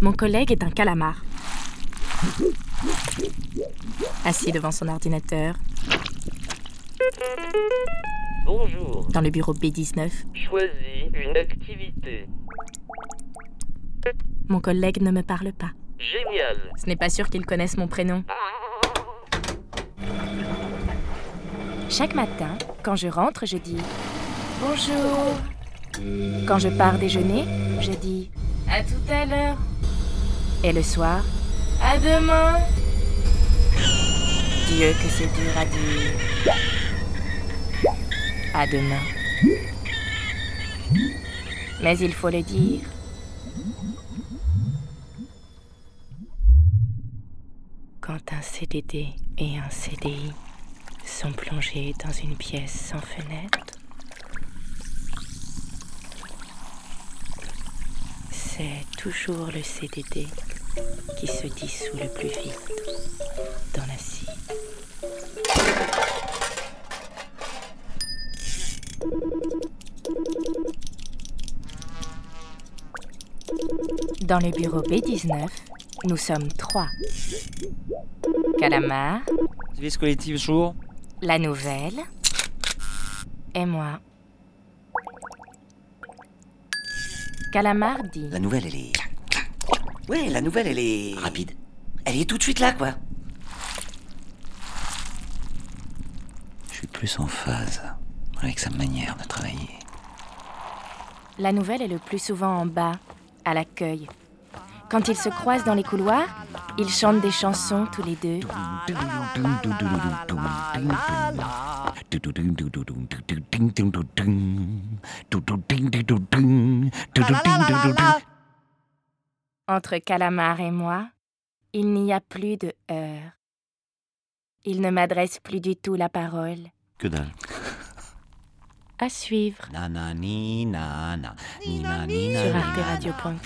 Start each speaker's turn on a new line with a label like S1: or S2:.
S1: Mon collègue est un calamar. Assis devant son ordinateur,
S2: Bonjour.
S1: dans le bureau B19,
S2: Choisis une activité.
S1: mon collègue ne me parle pas.
S2: Génial.
S1: Ce n'est pas sûr qu'il connaisse mon prénom. Chaque matin, quand je rentre, je dis Bonjour. Quand je pars déjeuner, je dis À tout à l'heure. Et le soir, À demain. Dieu, que c'est dur à dire. À demain. Mais il faut le dire. Quand un CDD et un CDI sont plongés dans une pièce sans fenêtre, c'est toujours le CDD qui se dissout le plus vite dans la scie. Dans le bureau B19, nous sommes trois. Calamar,
S3: Service collectif jour.
S1: la nouvelle et moi. Calamar dit
S4: La nouvelle, elle est. Ouais, la nouvelle, elle est. Rapide. Elle est tout de suite là, quoi. Je suis plus en phase avec sa manière de travailler.
S1: La nouvelle est le plus souvent en bas, à l'accueil. Quand ils se croisent dans les couloirs, ils chantent des chansons tous les deux. Entre Calamar et moi, il n'y a plus de heurts. Il ne m'adresse plus du tout la parole.
S4: Que dalle.
S1: À suivre sur arteradio.com.